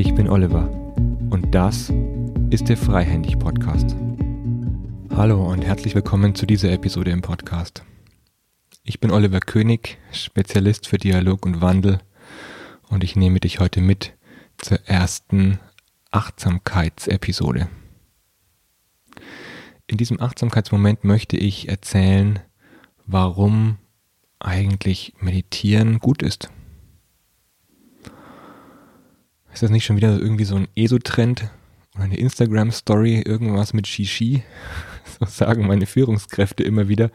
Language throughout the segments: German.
Ich bin Oliver und das ist der Freihändig Podcast. Hallo und herzlich willkommen zu dieser Episode im Podcast. Ich bin Oliver König, Spezialist für Dialog und Wandel und ich nehme dich heute mit zur ersten Achtsamkeitsepisode. In diesem Achtsamkeitsmoment möchte ich erzählen, warum eigentlich Meditieren gut ist. Ist das nicht schon wieder irgendwie so ein ESO-Trend oder eine Instagram-Story, irgendwas mit Shishi? So sagen meine Führungskräfte immer wieder,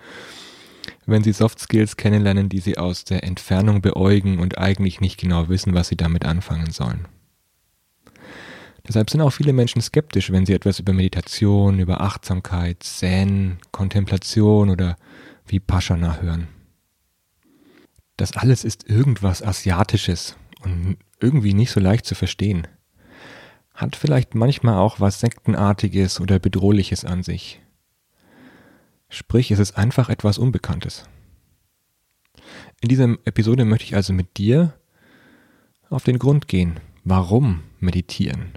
wenn sie Soft Skills kennenlernen, die sie aus der Entfernung beäugen und eigentlich nicht genau wissen, was sie damit anfangen sollen. Deshalb sind auch viele Menschen skeptisch, wenn sie etwas über Meditation, über Achtsamkeit, Zen, Kontemplation oder Vipassana hören. Das alles ist irgendwas Asiatisches und irgendwie nicht so leicht zu verstehen. Hat vielleicht manchmal auch was Sektenartiges oder Bedrohliches an sich. Sprich, es ist einfach etwas Unbekanntes. In dieser Episode möchte ich also mit dir auf den Grund gehen. Warum meditieren?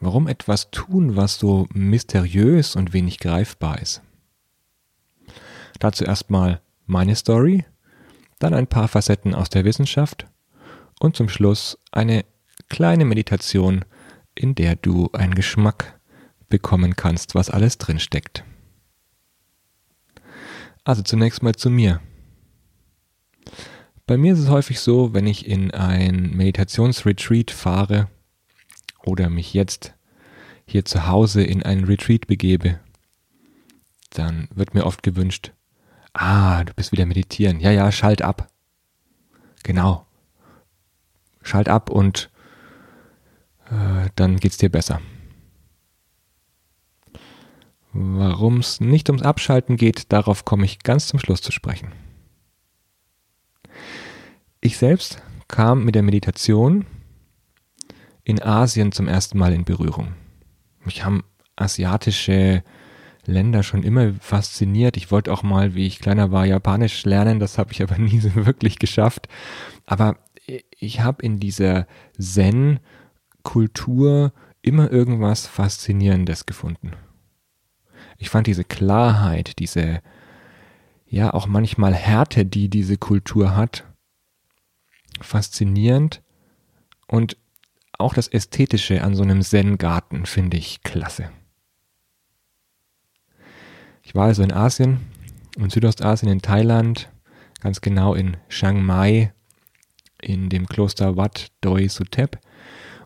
Warum etwas tun, was so mysteriös und wenig greifbar ist? Dazu erstmal meine Story dann ein paar Facetten aus der Wissenschaft und zum Schluss eine kleine Meditation, in der du einen Geschmack bekommen kannst, was alles drin steckt. Also zunächst mal zu mir. Bei mir ist es häufig so, wenn ich in ein Meditationsretreat fahre oder mich jetzt hier zu Hause in ein Retreat begebe, dann wird mir oft gewünscht, Ah, du bist wieder meditieren. Ja, ja, schalt ab. Genau. Schalt ab und äh, dann geht's dir besser. Warum es nicht ums Abschalten geht, darauf komme ich ganz zum Schluss zu sprechen. Ich selbst kam mit der Meditation in Asien zum ersten Mal in Berührung. Mich haben asiatische Länder schon immer fasziniert. Ich wollte auch mal, wie ich kleiner war, Japanisch lernen. Das habe ich aber nie so wirklich geschafft. Aber ich habe in dieser Zen-Kultur immer irgendwas Faszinierendes gefunden. Ich fand diese Klarheit, diese, ja, auch manchmal Härte, die diese Kultur hat, faszinierend. Und auch das Ästhetische an so einem Zen-Garten finde ich klasse. Ich war also in Asien, in Südostasien, in Thailand, ganz genau in Chiang Mai, in dem Kloster Wat Doi Sutep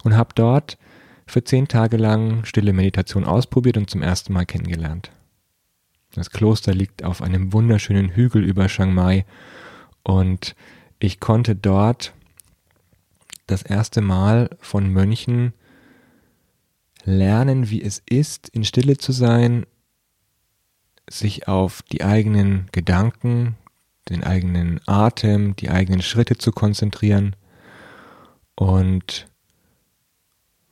und habe dort für zehn Tage lang stille Meditation ausprobiert und zum ersten Mal kennengelernt. Das Kloster liegt auf einem wunderschönen Hügel über Chiang Mai und ich konnte dort das erste Mal von Mönchen lernen, wie es ist, in Stille zu sein sich auf die eigenen Gedanken, den eigenen Atem, die eigenen Schritte zu konzentrieren und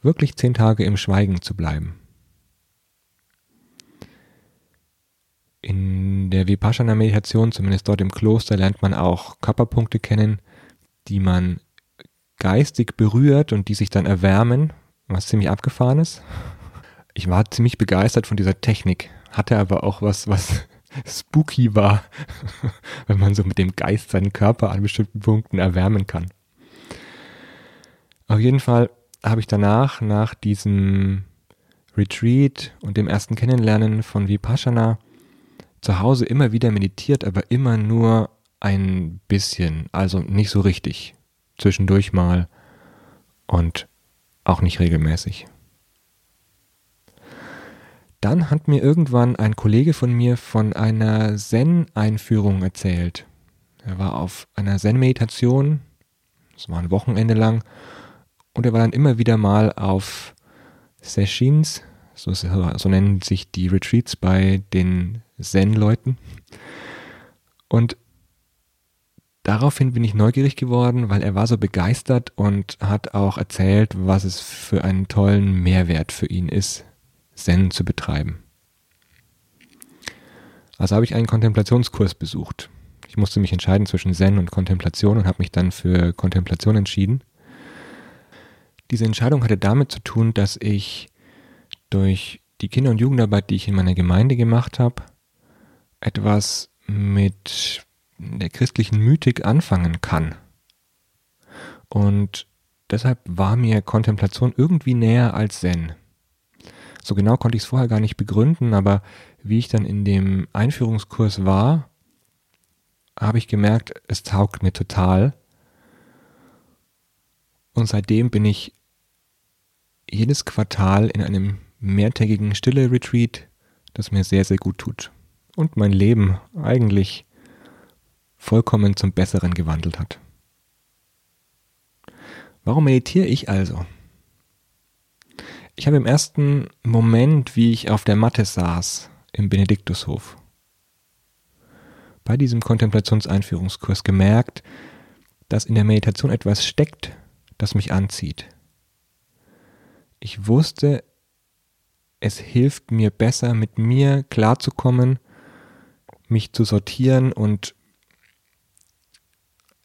wirklich zehn Tage im Schweigen zu bleiben. In der Vipassana-Meditation, zumindest dort im Kloster, lernt man auch Körperpunkte kennen, die man geistig berührt und die sich dann erwärmen, was ziemlich abgefahren ist. Ich war ziemlich begeistert von dieser Technik, hatte aber auch was, was spooky war, wenn man so mit dem Geist seinen Körper an bestimmten Punkten erwärmen kann. Auf jeden Fall habe ich danach, nach diesem Retreat und dem ersten Kennenlernen von Vipassana, zu Hause immer wieder meditiert, aber immer nur ein bisschen, also nicht so richtig. Zwischendurch mal und auch nicht regelmäßig. Dann hat mir irgendwann ein Kollege von mir von einer Zen-Einführung erzählt. Er war auf einer Zen-Meditation, das war ein Wochenende lang, und er war dann immer wieder mal auf Sessions, so, so nennen sich die Retreats bei den Zen-Leuten. Und daraufhin bin ich neugierig geworden, weil er war so begeistert und hat auch erzählt, was es für einen tollen Mehrwert für ihn ist, Zen zu betreiben. Also habe ich einen Kontemplationskurs besucht. Ich musste mich entscheiden zwischen Zen und Kontemplation und habe mich dann für Kontemplation entschieden. Diese Entscheidung hatte damit zu tun, dass ich durch die Kinder- und Jugendarbeit, die ich in meiner Gemeinde gemacht habe, etwas mit der christlichen Mythik anfangen kann. Und deshalb war mir Kontemplation irgendwie näher als Zen. So genau konnte ich es vorher gar nicht begründen, aber wie ich dann in dem Einführungskurs war, habe ich gemerkt, es taugt mir total. Und seitdem bin ich jedes Quartal in einem mehrtägigen Stille-Retreat, das mir sehr, sehr gut tut und mein Leben eigentlich vollkommen zum Besseren gewandelt hat. Warum meditiere ich also? Ich habe im ersten Moment, wie ich auf der Matte saß, im Benediktushof, bei diesem Kontemplationseinführungskurs gemerkt, dass in der Meditation etwas steckt, das mich anzieht. Ich wusste, es hilft mir besser, mit mir klarzukommen, mich zu sortieren und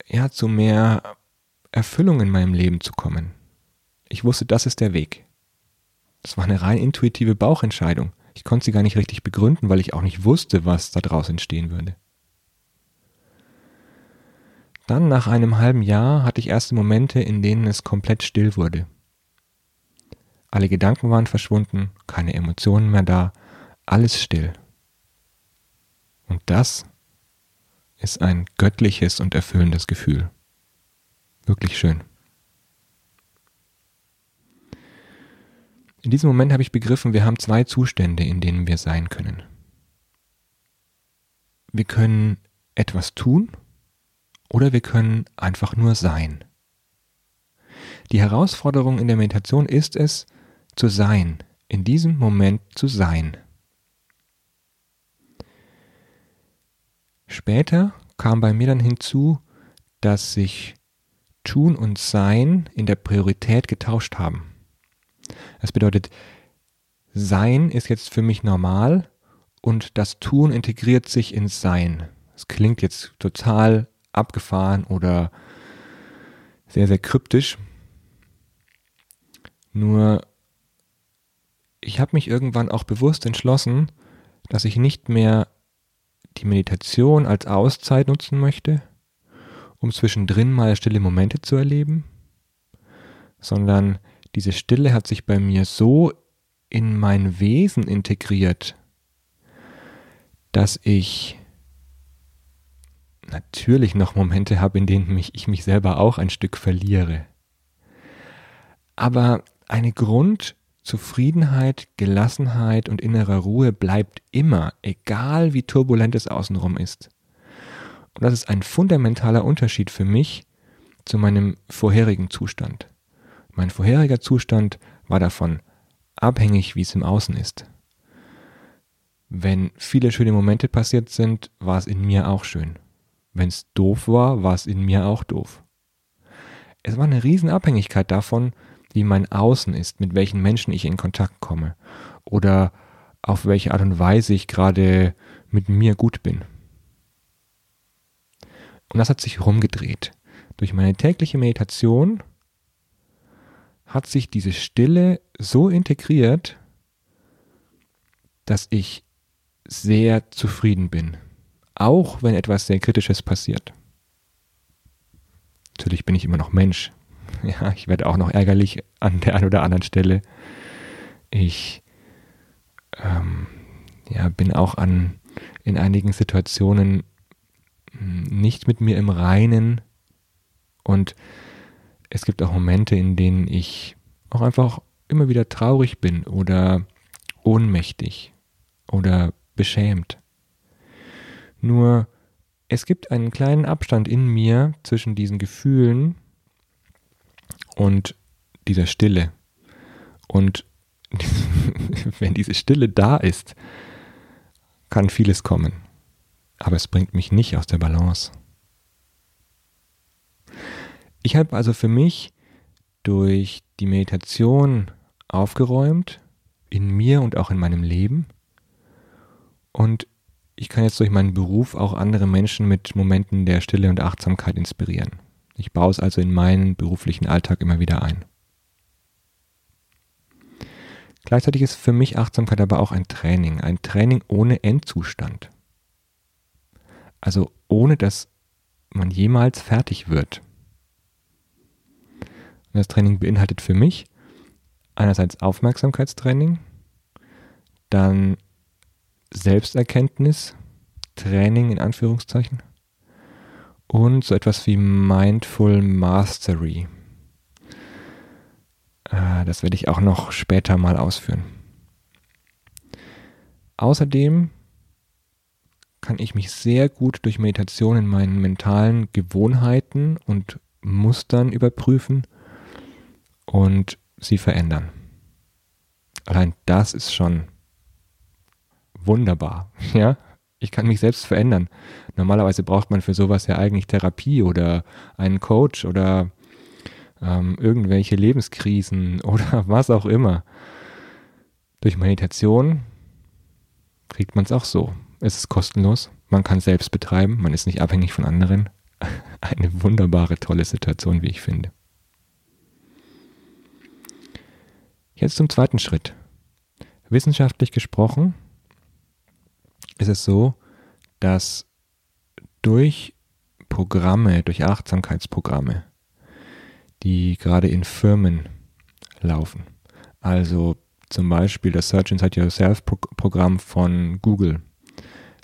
ja, zu mehr Erfüllung in meinem Leben zu kommen. Ich wusste, das ist der Weg. Das war eine rein intuitive Bauchentscheidung. Ich konnte sie gar nicht richtig begründen, weil ich auch nicht wusste, was daraus entstehen würde. Dann, nach einem halben Jahr, hatte ich erste Momente, in denen es komplett still wurde. Alle Gedanken waren verschwunden, keine Emotionen mehr da, alles still. Und das ist ein göttliches und erfüllendes Gefühl. Wirklich schön. In diesem Moment habe ich begriffen, wir haben zwei Zustände, in denen wir sein können. Wir können etwas tun oder wir können einfach nur sein. Die Herausforderung in der Meditation ist es, zu sein, in diesem Moment zu sein. Später kam bei mir dann hinzu, dass sich Tun und Sein in der Priorität getauscht haben. Das bedeutet, Sein ist jetzt für mich normal und das Tun integriert sich ins Sein. Es klingt jetzt total abgefahren oder sehr, sehr kryptisch. Nur ich habe mich irgendwann auch bewusst entschlossen, dass ich nicht mehr die Meditation als Auszeit nutzen möchte, um zwischendrin mal stille Momente zu erleben, sondern diese Stille hat sich bei mir so in mein Wesen integriert, dass ich natürlich noch Momente habe, in denen mich, ich mich selber auch ein Stück verliere. Aber eine Grund, Zufriedenheit, Gelassenheit und innerer Ruhe bleibt immer, egal wie turbulent es außenrum ist. Und das ist ein fundamentaler Unterschied für mich zu meinem vorherigen Zustand. Mein vorheriger Zustand war davon abhängig, wie es im Außen ist. Wenn viele schöne Momente passiert sind, war es in mir auch schön. Wenn es doof war, war es in mir auch doof. Es war eine Riesenabhängigkeit davon, wie mein Außen ist, mit welchen Menschen ich in Kontakt komme oder auf welche Art und Weise ich gerade mit mir gut bin. Und das hat sich rumgedreht. Durch meine tägliche Meditation hat sich diese Stille so integriert, dass ich sehr zufrieden bin, auch wenn etwas sehr Kritisches passiert. Natürlich bin ich immer noch Mensch, Ja, ich werde auch noch ärgerlich an der einen oder anderen Stelle. Ich ähm, ja, bin auch an, in einigen Situationen hm, nicht mit mir im Reinen und es gibt auch Momente, in denen ich auch einfach immer wieder traurig bin oder ohnmächtig oder beschämt. Nur es gibt einen kleinen Abstand in mir zwischen diesen Gefühlen und dieser Stille. Und wenn diese Stille da ist, kann vieles kommen. Aber es bringt mich nicht aus der Balance. Ich habe also für mich durch die Meditation aufgeräumt, in mir und auch in meinem Leben. Und ich kann jetzt durch meinen Beruf auch andere Menschen mit Momenten der Stille und Achtsamkeit inspirieren. Ich baue es also in meinen beruflichen Alltag immer wieder ein. Gleichzeitig ist für mich Achtsamkeit aber auch ein Training, ein Training ohne Endzustand. Also ohne dass man jemals fertig wird. Und das Training beinhaltet für mich einerseits Aufmerksamkeitstraining, dann Selbsterkenntnis, Training in Anführungszeichen und so etwas wie Mindful Mastery. Äh, das werde ich auch noch später mal ausführen. Außerdem kann ich mich sehr gut durch Meditation in meinen mentalen Gewohnheiten und Mustern überprüfen und sie verändern. Allein das ist schon wunderbar, ja? Ich kann mich selbst verändern. Normalerweise braucht man für sowas ja eigentlich Therapie oder einen Coach oder ähm, irgendwelche Lebenskrisen oder was auch immer. Durch Meditation kriegt man es auch so. Es ist kostenlos, man kann es selbst betreiben, man ist nicht abhängig von anderen. Eine wunderbare, tolle Situation, wie ich finde. Jetzt zum zweiten Schritt. Wissenschaftlich gesprochen ist es so, dass durch Programme, durch Achtsamkeitsprogramme, die gerade in Firmen laufen, also zum Beispiel das Search Inside Yourself Programm von Google,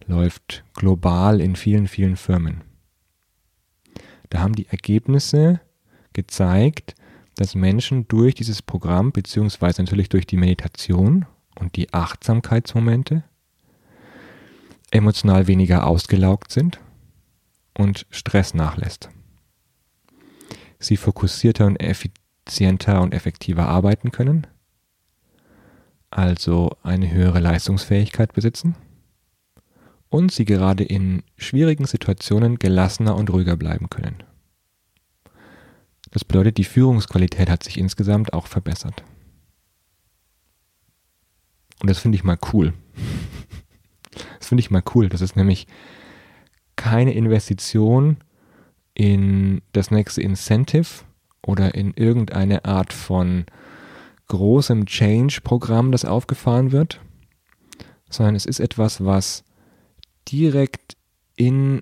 läuft global in vielen, vielen Firmen. Da haben die Ergebnisse gezeigt, dass Menschen durch dieses Programm, beziehungsweise natürlich durch die Meditation und die Achtsamkeitsmomente, emotional weniger ausgelaugt sind und Stress nachlässt. Sie fokussierter und effizienter und effektiver arbeiten können, also eine höhere Leistungsfähigkeit besitzen und sie gerade in schwierigen Situationen gelassener und ruhiger bleiben können. Das bedeutet, die Führungsqualität hat sich insgesamt auch verbessert. Und das finde ich mal cool. Das finde ich mal cool. Das ist nämlich keine Investition in das nächste Incentive oder in irgendeine Art von großem Change-Programm, das aufgefahren wird, sondern es ist etwas, was direkt in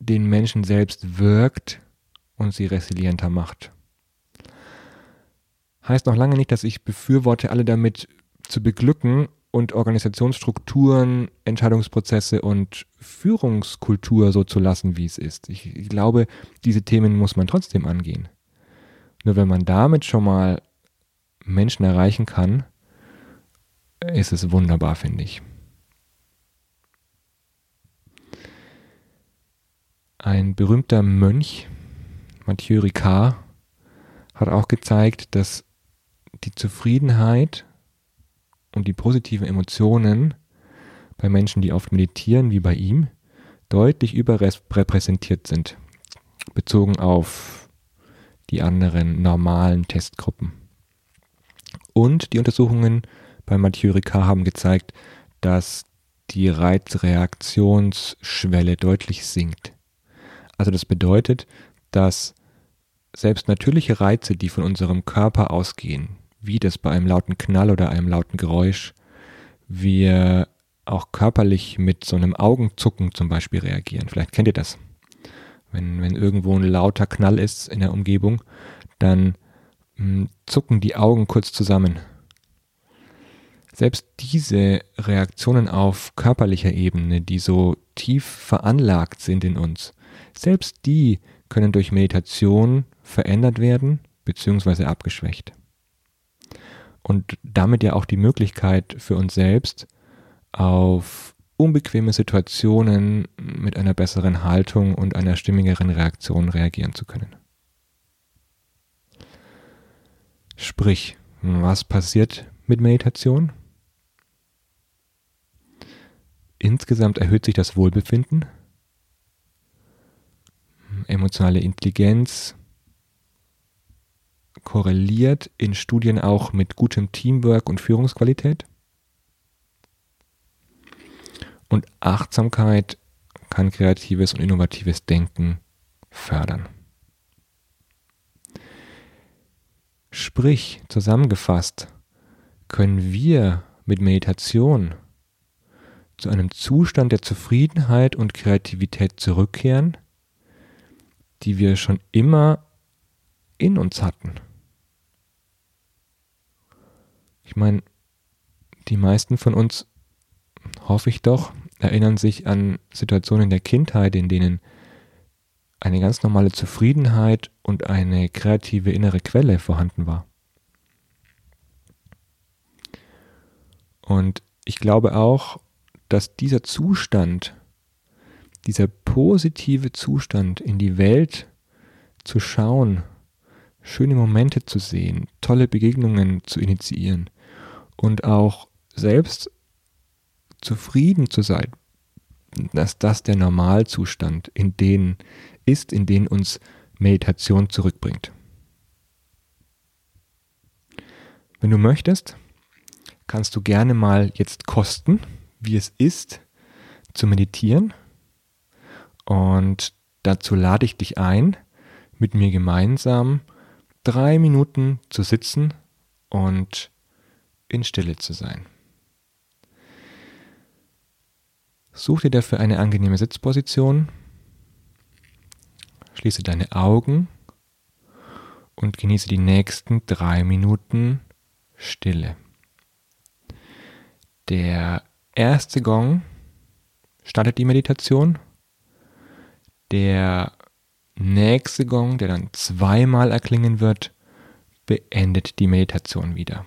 den Menschen selbst wirkt und sie resilienter macht. Heißt noch lange nicht, dass ich befürworte, alle damit zu beglücken und Organisationsstrukturen, Entscheidungsprozesse und Führungskultur so zu lassen, wie es ist. Ich, glaube, diese Themen muss man trotzdem angehen. Nur wenn man damit schon mal Menschen erreichen kann, ist es wunderbar, finde ich. Ein berühmter Mönch Mathieu Ricard hat auch gezeigt, dass die Zufriedenheit und die positiven Emotionen bei Menschen, die oft meditieren, wie bei ihm, deutlich überrepräsentiert sind, bezogen auf die anderen normalen Testgruppen. Und die Untersuchungen bei Mathieu Ricard haben gezeigt, dass die Reizreaktionsschwelle deutlich sinkt. Also das bedeutet, dass selbst natürliche Reize, die von unserem Körper ausgehen, wie das bei einem lauten Knall oder einem lauten Geräusch, wir auch körperlich mit so einem Augenzucken zum Beispiel reagieren. Vielleicht kennt ihr das. Wenn, wenn irgendwo ein lauter Knall ist in der Umgebung, dann mh, hm, zucken die Augen kurz zusammen. Selbst diese Reaktionen auf körperlicher Ebene, die so tief veranlagt sind in uns, selbst die können durch Meditation verändert werden bzw. abgeschwächt. Und damit ja auch die Möglichkeit für uns selbst auf unbequeme Situationen mit einer besseren Haltung und einer stimmigeren Reaktion reagieren zu können. Sprich, was passiert mit Meditation? Insgesamt erhöht sich das Wohlbefinden, emotionale Intelligenz korreliert in Studien auch mit gutem Teamwork und Führungsqualität. Und Achtsamkeit kann kreatives und innovatives Denken fördern. Sprich, zusammengefasst, können wir mit Meditation zu einem Zustand der Zufriedenheit und Kreativität zurückkehren, die wir schon immer in uns hatten. Ich meine, die meisten von uns, hoffe ich doch, erinnern sich an Situationen der Kindheit, in denen eine ganz normale Zufriedenheit und eine kreative innere Quelle vorhanden war. Und ich glaube auch, dass dieser Zustand, dieser positive Zustand in die Welt zu schauen, schöne Momente zu sehen, tolle Begegnungen zu initiieren und auch selbst zufrieden zu sein, dass das der Normalzustand in den ist, in den uns Meditation zurückbringt. Wenn du möchtest, kannst du gerne mal jetzt kosten, wie es ist, zu meditieren. Und dazu lade ich dich ein, mit mir gemeinsam drei Minuten zu sitzen und in Stille zu sein. Such dir dafür eine angenehme Sitzposition, schließe deine Augen und genieße die nächsten drei Minuten Stille. Der erste Gong startet die Meditation. Der nächste Gong, der dann zweimal erklingen wird, beendet die Meditation wieder.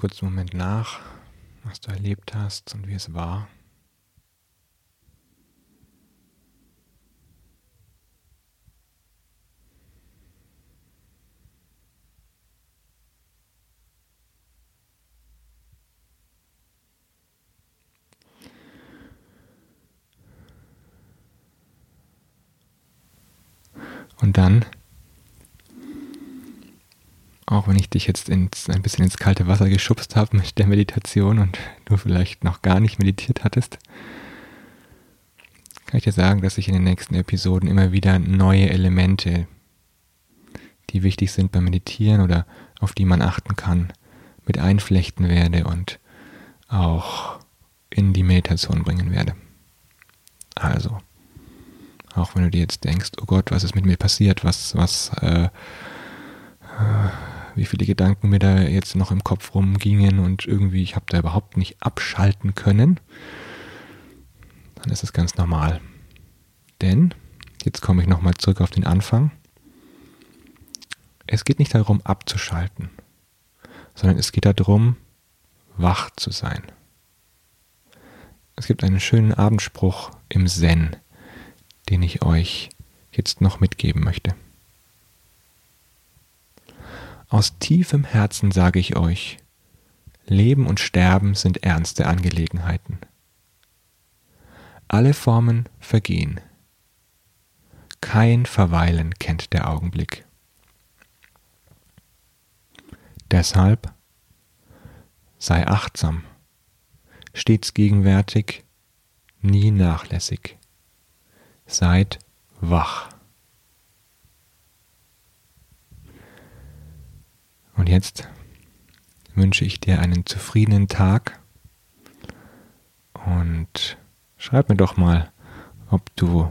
Kurzen Moment nach, was du erlebt hast und wie es war. Und dann auch wenn ich dich jetzt ins, ein bisschen ins kalte Wasser geschubst habe mit der Meditation und du vielleicht noch gar nicht meditiert hattest, kann ich dir sagen, dass ich in den nächsten Episoden immer wieder neue Elemente, die wichtig sind beim Meditieren oder auf die man achten kann, mit einflechten werde und auch in die Meditation bringen werde. Also, auch wenn du dir jetzt denkst, oh Gott, was ist mit mir passiert, was, was, äh, äh wie viele Gedanken mir da jetzt noch im Kopf rumgingen und irgendwie ich habe da überhaupt nicht abschalten können, dann ist es ganz normal. Denn, jetzt komme ich nochmal zurück auf den Anfang, es geht nicht darum abzuschalten, sondern es geht darum, wach zu sein. Es gibt einen schönen Abendspruch im Zen, den ich euch jetzt noch mitgeben möchte. Aus tiefem Herzen sage ich euch, Leben und Sterben sind ernste Angelegenheiten. Alle Formen vergehen. Kein Verweilen kennt der Augenblick. Deshalb sei achtsam, stets gegenwärtig, nie nachlässig. Seid wach. Und jetzt wünsche ich dir einen zufriedenen Tag und schreib mir doch mal, ob du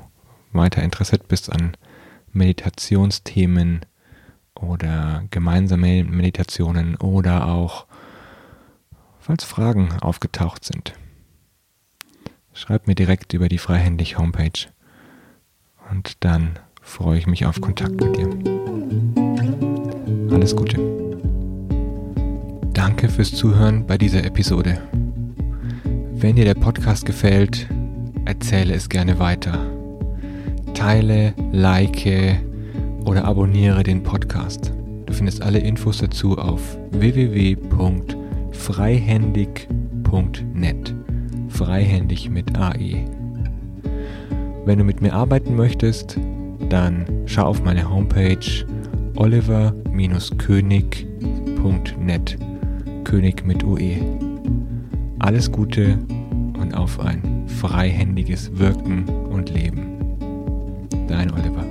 weiter interessiert bist an Meditationsthemen oder gemeinsame Meditationen oder auch, falls Fragen aufgetaucht sind. Schreib mir direkt über die Freihändig Homepage und dann freue ich mich auf Kontakt mit dir. Alles Gute. Danke fürs Zuhören bei dieser Episode. Wenn dir der Podcast gefällt, erzähle es gerne weiter. Teile, like oder abonniere den Podcast. Du findest alle Infos dazu auf www.freihändig.net. Freihändig mit AE. Wenn du mit mir arbeiten möchtest, dann schau auf meine Homepage oliver-könig.net König mit UE. Alles Gute und auf ein freihändiges Wirken und Leben. Dein Oliver.